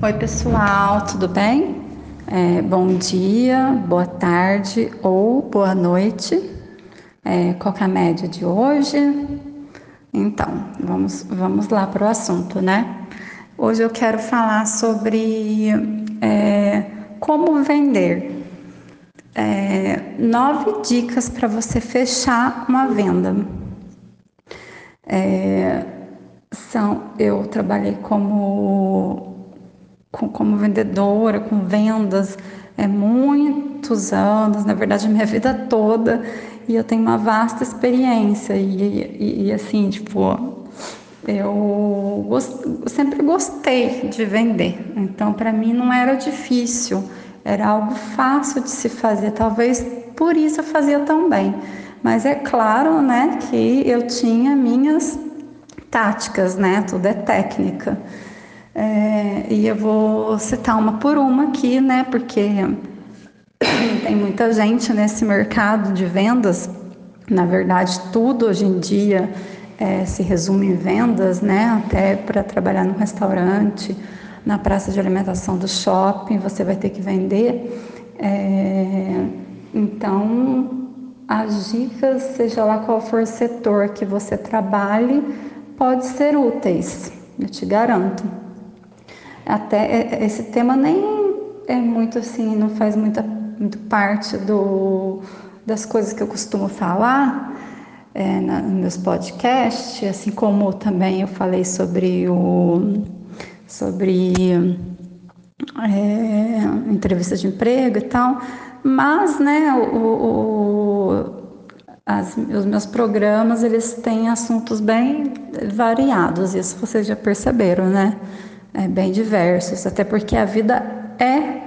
Oi, pessoal, tudo bem? É, bom dia, boa tarde ou boa noite. É, qual é a média de hoje? Então, vamos, vamos lá para o assunto, né? Hoje eu quero falar sobre é, como vender. É, nove dicas para você fechar uma venda. É, são, eu trabalhei como, como vendedora, com vendas, é, muitos anos, na verdade, minha vida toda, e eu tenho uma vasta experiência, e, e, e assim, tipo, eu, gost, eu sempre gostei de vender, então para mim não era difícil, era algo fácil de se fazer, talvez por isso eu fazia tão bem. Mas é claro, né, que eu tinha minhas táticas, né? Tudo é técnica. É, e eu vou citar uma por uma aqui, né? Porque tem muita gente nesse mercado de vendas. Na verdade, tudo hoje em dia é, se resume em vendas, né? Até para trabalhar no restaurante, na praça de alimentação do shopping, você vai ter que vender. É, então, as dicas, seja lá qual for o setor que você trabalhe, pode ser úteis, eu te garanto. Até é, esse tema nem é muito assim, não faz muita muito parte do, das coisas que eu costumo falar é, na, nos meus podcasts, assim como também eu falei sobre o sobre é, entrevista de emprego e tal, mas né, o, o as, os meus programas eles têm assuntos bem variados, isso vocês já perceberam, né? É bem diversos, até porque a vida é,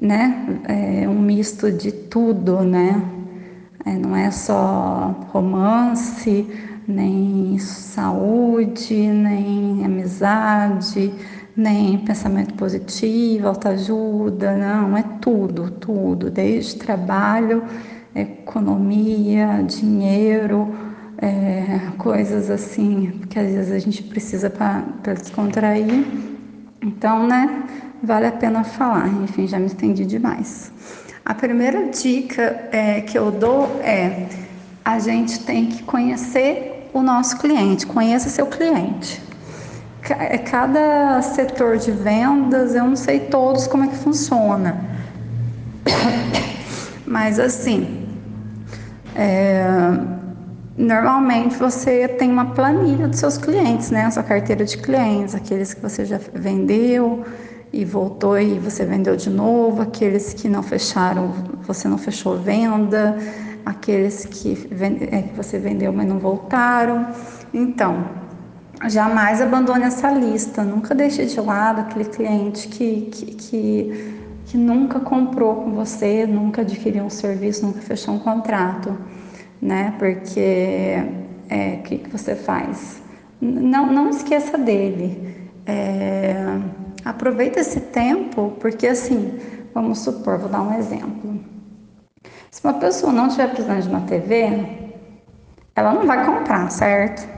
né, é um misto de tudo, né? É, não é só romance, nem saúde, nem amizade, nem pensamento positivo, autoajuda, não, é tudo, tudo, desde trabalho economia, dinheiro, é, coisas assim que às vezes a gente precisa para descontrair. Então, né, vale a pena falar. Enfim, já me estendi demais. A primeira dica é, que eu dou é a gente tem que conhecer o nosso cliente, conheça seu cliente. É, cada setor de vendas, eu não sei todos como é que funciona. Mas assim, é, normalmente você tem uma planilha dos seus clientes, né? A sua carteira de clientes, aqueles que você já vendeu e voltou e você vendeu de novo, aqueles que não fecharam, você não fechou venda, aqueles que, é, você vendeu mas não voltaram. Então, jamais abandone essa lista, nunca deixe de lado aquele cliente que, que, que que nunca comprou com você, nunca adquiriu um serviço, nunca fechou um contrato, né? Porque é, o que, que você faz? Não, não esqueça dele. É, aproveita esse tempo, porque assim, vamos supor, vou dar um exemplo. Se uma pessoa não estiver precisando de uma TV, ela não vai comprar, certo?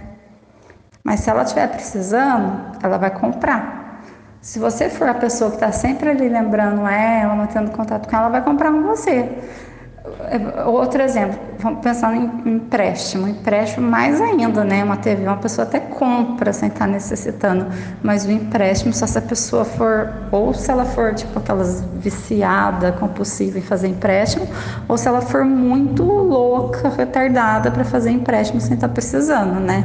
Mas se ela estiver precisando, ela vai comprar. Se você for a pessoa que está sempre ali lembrando ela, mantendo contato com ela, vai comprar com você. Outro exemplo, vamos pensar em empréstimo. Empréstimo mais ainda, né? Uma TV, uma pessoa até compra sem estar tá necessitando, mas o empréstimo, só se a pessoa for, ou se ela for tipo aquelas viciada, compulsiva em fazer empréstimo, ou se ela for muito louca, retardada para fazer empréstimo sem estar tá precisando, né?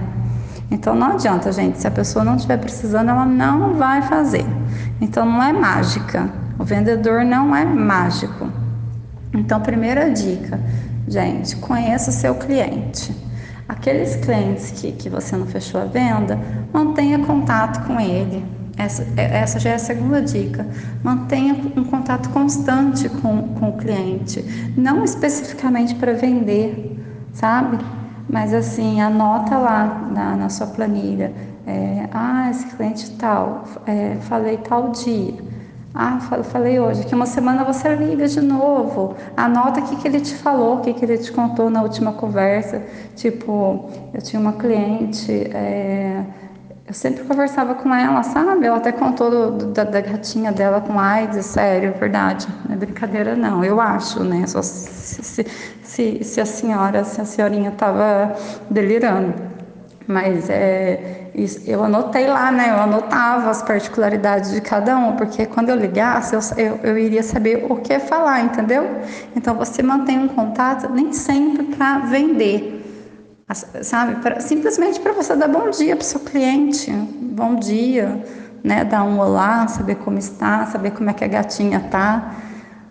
Então não adianta, gente, se a pessoa não estiver precisando, ela não vai fazer. Então não é mágica. O vendedor não é mágico. Então, primeira dica, gente, conheça o seu cliente. Aqueles clientes que, que você não fechou a venda, mantenha contato com ele. Essa, essa já é a segunda dica. Mantenha um contato constante com, com o cliente, não especificamente para vender, sabe? Mas assim, anota lá na, na sua planilha. É, ah, esse cliente tal, é, falei tal dia. Ah, falei hoje. Daqui uma semana você liga de novo. Anota o que, que ele te falou, o que, que ele te contou na última conversa. Tipo, eu tinha uma cliente, é, Eu sempre conversava com ela, sabe? Ela até contou do, da, da, gatinha dela com AIDS, sério, verdade. Não é brincadeira, não. Eu acho, né? Só se, se, se, se a senhora, se a senhorinha estava delirando. Mas é, eu anotei lá, né? Eu anotava as particularidades de cada um, porque quando eu ligasse, eu, eu, eu iria saber o que falar, entendeu? Então você mantém um contato nem sempre para vender sabe? Pra, simplesmente para você dar bom dia para seu cliente, bom dia, né? Dar um olá, saber como está, saber como é que a gatinha tá,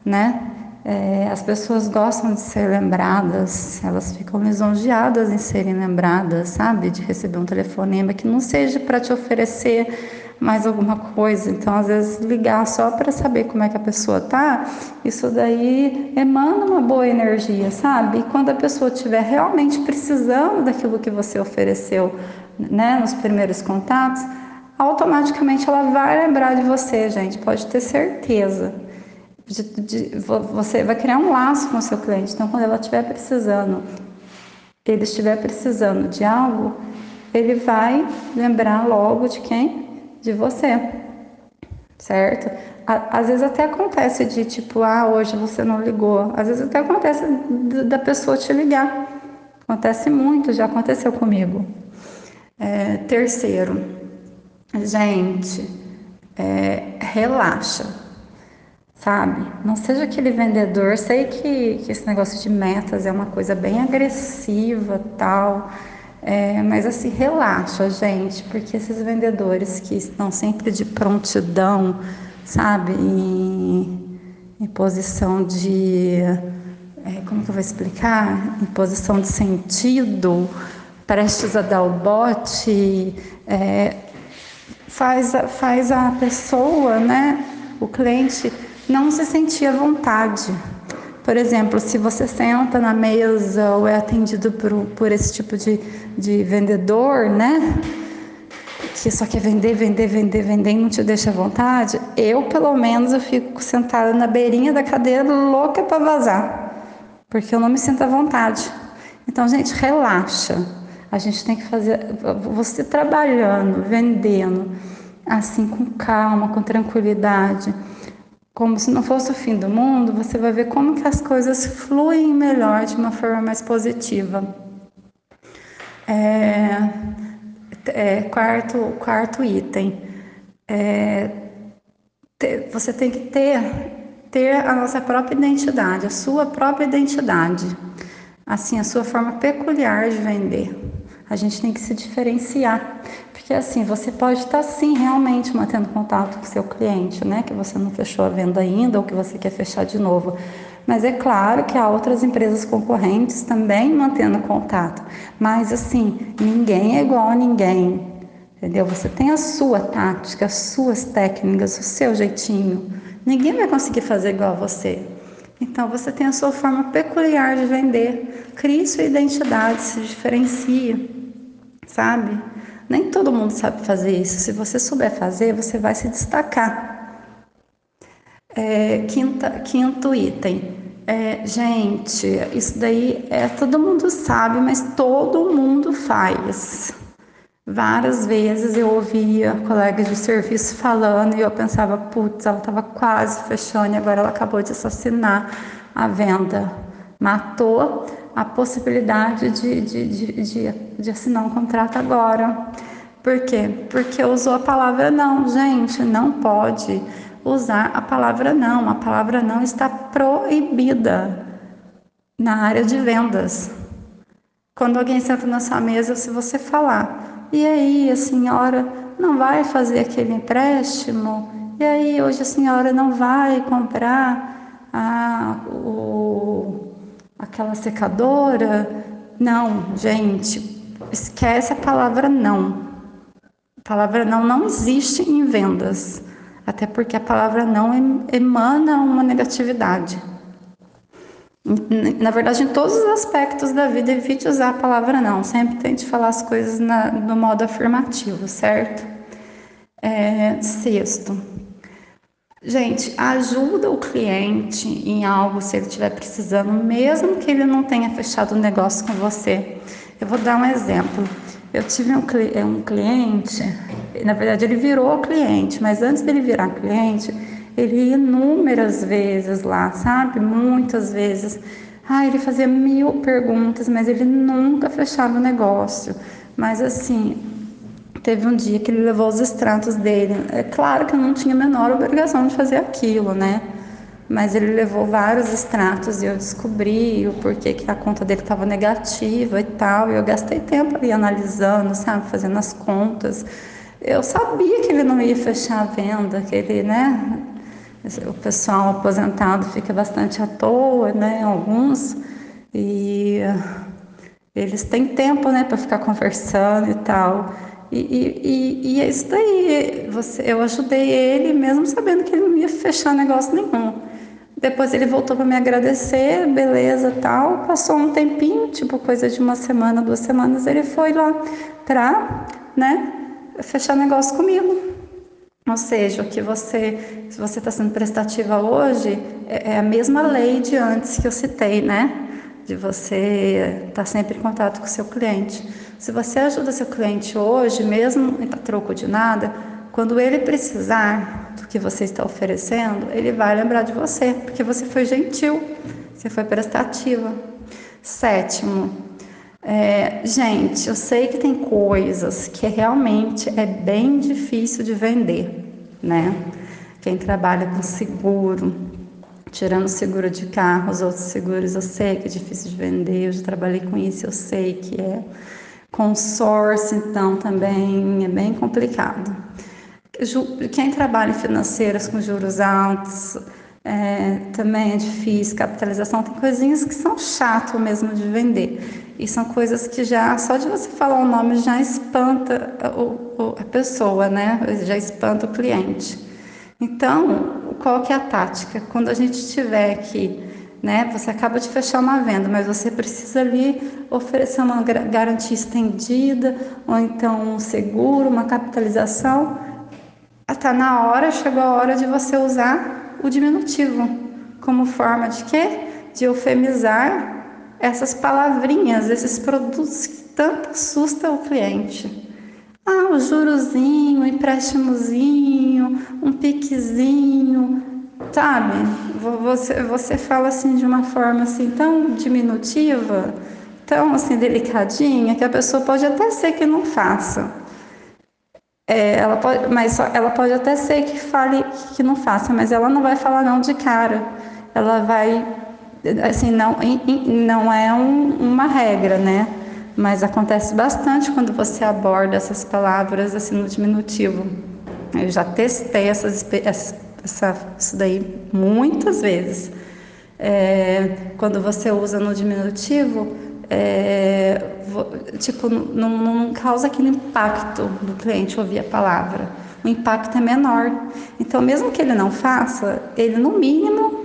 né? É, as pessoas gostam de ser lembradas, elas ficam lisonjeadas em serem lembradas, sabe? De receber um telefonema que não seja para te oferecer mais alguma coisa. Então, às vezes, ligar só para saber como é que a pessoa tá, isso daí emana uma boa energia, sabe? E quando a pessoa estiver realmente precisando daquilo que você ofereceu, né, nos primeiros contatos, automaticamente ela vai lembrar de você, gente, pode ter certeza. De, de, você vai criar um laço com o seu cliente. Então, quando ela estiver precisando, ele estiver precisando de algo, ele vai lembrar logo de quem? de você, certo? Às vezes até acontece de tipo, ah, hoje você não ligou. Às vezes até acontece da pessoa te ligar. Acontece muito, já aconteceu comigo. É, terceiro, gente, é, relaxa, sabe? Não seja aquele vendedor. Sei que, que esse negócio de metas é uma coisa bem agressiva, tal. É, mas assim, relaxa, gente, porque esses vendedores que estão sempre de prontidão, sabe, em, em posição de. É, como que eu vou explicar? Em posição de sentido, prestes a dar o bote, é, faz, faz a pessoa, né, o cliente, não se sentir à vontade por exemplo, se você senta na mesa ou é atendido por, por esse tipo de, de vendedor, né? Que só quer vender, vender, vender, vender e não te deixa à vontade, eu, pelo menos, eu fico sentada na beirinha da cadeira, louca para vazar, porque eu não me sinto à vontade. Então, gente, relaxa. A gente tem que fazer, você trabalhando, vendendo, assim, com calma, com tranquilidade como se não fosse o fim do mundo, você vai ver como que as coisas fluem melhor de uma forma mais positiva. É, é, quarto, quarto item. É, te, você tem que ter, ter a nossa própria identidade, a sua própria identidade. Assim, a sua forma peculiar de vender. A gente tem que se diferenciar. Porque assim, você pode estar sim realmente mantendo contato com o seu cliente, né? Que você não fechou a venda ainda ou que você quer fechar de novo. Mas é claro que há outras empresas concorrentes também mantendo contato. Mas assim, ninguém é igual a ninguém. Entendeu? Você tem a sua tática, as suas técnicas, o seu jeitinho. Ninguém vai conseguir fazer igual a você. Então você tem a sua forma peculiar de vender. Crie sua identidade, se diferencie, sabe? Nem todo mundo sabe fazer isso. Se você souber fazer, você vai se destacar. É, quinta, quinto item. É, gente, isso daí é todo mundo sabe, mas todo mundo faz. Várias vezes eu ouvia colegas de serviço falando e eu pensava, putz, ela estava quase fechando e agora ela acabou de assassinar a venda. Matou a possibilidade de, de, de, de, de assinar um contrato agora. Por quê? Porque usou a palavra não. Gente, não pode usar a palavra não. A palavra não está proibida na área de vendas. Quando alguém senta na sua mesa, se você falar, e aí a senhora não vai fazer aquele empréstimo? E aí hoje a senhora não vai comprar a, o, aquela secadora. Não, gente, esquece a palavra não. A palavra não não existe em vendas, até porque a palavra não emana uma negatividade. Na verdade, em todos os aspectos da vida, evite usar a palavra não. Sempre tente falar as coisas na, no modo afirmativo, certo? É, sexto, Gente, ajuda o cliente em algo se ele estiver precisando, mesmo que ele não tenha fechado o um negócio com você. Eu vou dar um exemplo. Eu tive um, é, um cliente, na verdade ele virou cliente, mas antes dele virar cliente, ele ia inúmeras vezes lá, sabe? Muitas vezes. Ah, ele fazia mil perguntas, mas ele nunca fechava o negócio. Mas assim, teve um dia que ele levou os extratos dele. É claro que eu não tinha a menor obrigação de fazer aquilo, né? Mas ele levou vários extratos e eu descobri o porquê que a conta dele estava negativa e tal. E eu gastei tempo ali analisando, sabe, fazendo as contas. Eu sabia que ele não ia fechar a venda, que ele, né? O pessoal aposentado fica bastante à toa, né? Alguns. E eles têm tempo, né, para ficar conversando e tal. E, e, e, é isso daí. Você, eu ajudei ele, mesmo sabendo que ele não ia fechar negócio nenhum. Depois ele voltou para me agradecer, beleza, tal. Passou um tempinho, tipo coisa de uma semana, duas semanas, ele foi lá para, né, fechar negócio comigo. Ou seja, o que você, se você está sendo prestativa hoje, é, é a mesma lei de antes que eu citei, né? De você estar tá sempre em contato com o seu cliente. Se você ajuda seu cliente hoje, mesmo a troco de nada, quando ele precisar do que você está oferecendo, ele vai lembrar de você, porque você foi gentil, você foi prestativa. Sétimo, é, gente, eu sei que tem coisas que realmente é bem difícil de vender, né? Quem trabalha com seguro, tirando seguro de carros, outros seguros, eu sei que é difícil de vender, eu já trabalhei com isso, eu sei que é consórcio, então também é bem complicado. Quem trabalha em financeiras com juros altos é, também é difícil, capitalização, tem coisinhas que são chato mesmo de vender. E são coisas que já, só de você falar o nome, já espanta a, a pessoa, né? Já espanta o cliente. Então, qual que é a tática? Quando a gente tiver que né? Você acaba de fechar uma venda, mas você precisa ali oferecer uma garantia estendida, ou então um seguro, uma capitalização. Está na hora, chegou a hora de você usar o diminutivo como forma de quê? De eufemizar essas palavrinhas, esses produtos que tanto assustam o cliente. Ah, o jurozinho, o empréstimozinho, um piquezinho, sabe? Você, você fala assim de uma forma assim tão diminutiva, tão assim delicadinha, que a pessoa pode até ser que não faça. É, ela pode, mas ela pode até ser que fale que não faça, mas ela não vai falar não de cara. Ela vai, assim, não, não é um, uma regra, né? Mas acontece bastante quando você aborda essas palavras assim no diminutivo. Eu já testei essas, essas essa, isso daí muitas vezes. É, quando você usa no diminutivo, é, tipo, não, não, causa aquele impacto do cliente ouvir a palavra. O impacto é menor. Então, mesmo que ele não faça, ele no mínimo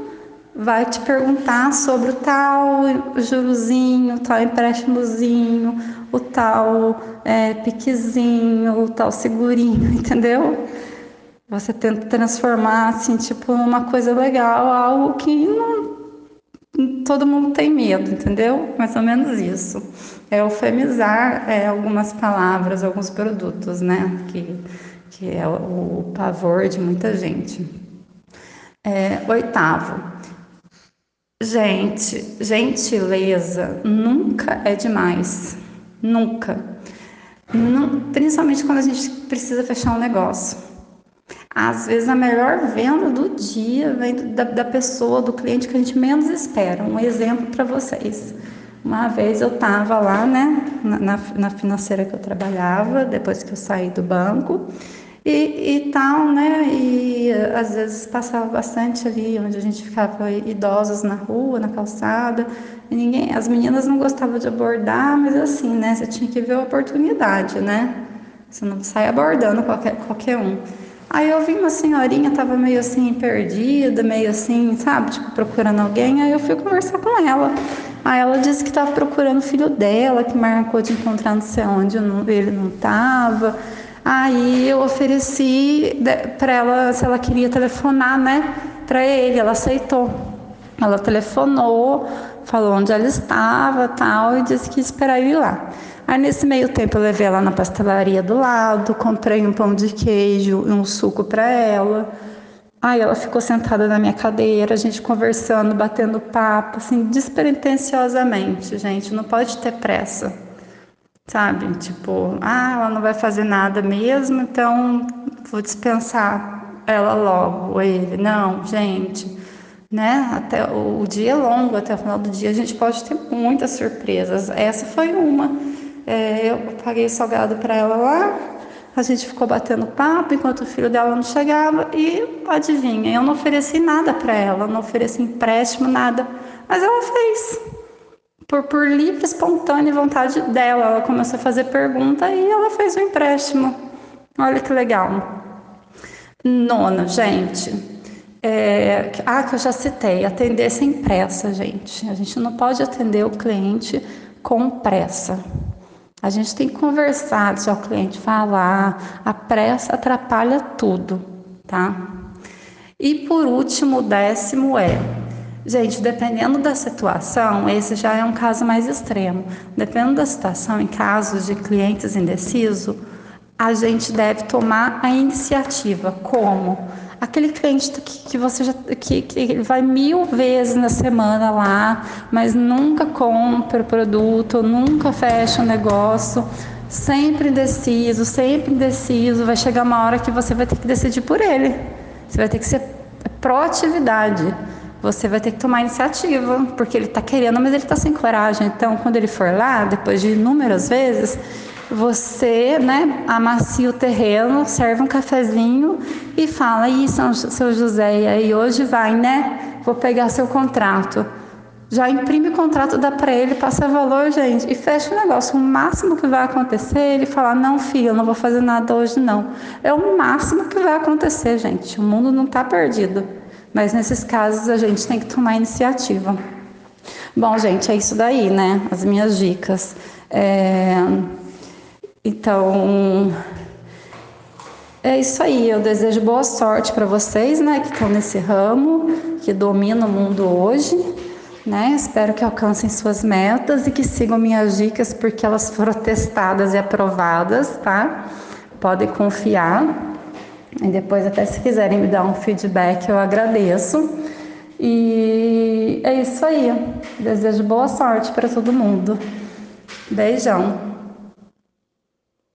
vai te perguntar sobre o tal jurozinho, o tal empréstimozinho, o tal é, piquezinho, o tal segurinho, entendeu? Você tenta transformar assim, tipo, numa coisa legal, algo que não, todo mundo tem medo, entendeu? Mais ou menos isso. É eufemizar é, algumas palavras, alguns produtos, né? Que, que é o, pavor de muita gente. É, oitavo, gente, gentileza nunca é demais. Nunca. principalmente quando a gente precisa fechar um negócio. Às vezes a melhor venda do dia vem da, da pessoa, do cliente que a gente menos espera. Um exemplo para vocês. Uma vez eu estava lá, né, na, na, financeira que eu trabalhava, depois que eu saí do banco, e, e tal, né, e às vezes passava bastante ali, onde a gente ficava idosos na rua, na calçada, e ninguém, as meninas não gostavam de abordar, mas assim, né, você tinha que ver a oportunidade, né, você não sai abordando qualquer, qualquer um. Aí eu vi uma senhorinha, tava meio assim, perdida, meio assim, sabe, tipo, procurando alguém. Aí eu fui conversar com ela. Aí ela disse que estava procurando o filho dela, que marcou de encontrar não sei onde ele não estava. Aí eu ofereci para ela se ela queria telefonar, né, para ele. Ela aceitou. Ela telefonou, falou onde ela estava, tal, e disse que ia esperar ele lá. Aí nesse meio tempo eu levei ela na pastelaria do lado, comprei um pão de queijo e um suco para ela. Aí ela ficou sentada na minha cadeira, a gente conversando, batendo papo, assim, despretensiosamente, gente, não pode ter pressa, sabe? Tipo, ah, ela não vai fazer nada mesmo, então vou dispensar ela logo, ou ele. Não, gente, né? Até o, dia é longo, até o final do dia a gente pode ter muitas surpresas. Essa foi uma. É, eu paguei salgado para ela lá, a gente ficou batendo papo enquanto o filho dela não chegava e adivinha, eu não ofereci nada para ela, não ofereci empréstimo, nada, mas ela fez. Por, por livre, espontânea vontade dela, ela começou a fazer pergunta e ela fez o empréstimo. Olha que legal. Nona, gente. É, ah, que eu já citei, atender sem pressa, gente. A gente não pode atender o cliente com pressa. A gente tem que conversar, se o cliente falar, a pressa atrapalha tudo, tá? E por último, o décimo é, gente, dependendo da situação, esse já é um caso mais extremo. Dependendo da situação, em casos de clientes indecisos, a gente deve tomar a iniciativa. Como? Aquele cliente que, que você já que, que vai mil vezes na semana lá, mas nunca compra o produto, nunca fecha o negócio, sempre indeciso, sempre indeciso, vai chegar uma hora que você vai ter que decidir por ele. Você vai ter que ser proatividade. Você vai ter que tomar iniciativa, porque ele está querendo, mas ele está sem coragem. Então, quando ele for lá, depois de inúmeras vezes, você né, amacia o terreno, serve um cafezinho e fala, aí São, seu José, e aí hoje vai, né? Vou pegar seu contrato. Já imprime o contrato, dá para ele, passa valor, gente, e fecha o negócio. O máximo que vai acontecer é ele falar, não, filho, eu não vou fazer nada hoje, não. É o máximo que vai acontecer, gente. O mundo não está perdido. Mas nesses casos a gente tem que tomar iniciativa. Bom, gente, é isso daí, né? As minhas dicas. É... Então, é isso aí. Eu desejo boa sorte para vocês, né, que estão nesse ramo, que dominam o mundo hoje, né? Espero que alcancem suas metas e que sigam minhas dicas porque elas foram testadas e aprovadas, tá? Podem confiar. E depois, até se quiserem me dar um feedback, eu agradeço. E é isso aí. Desejo boa sorte para todo mundo. Beijão.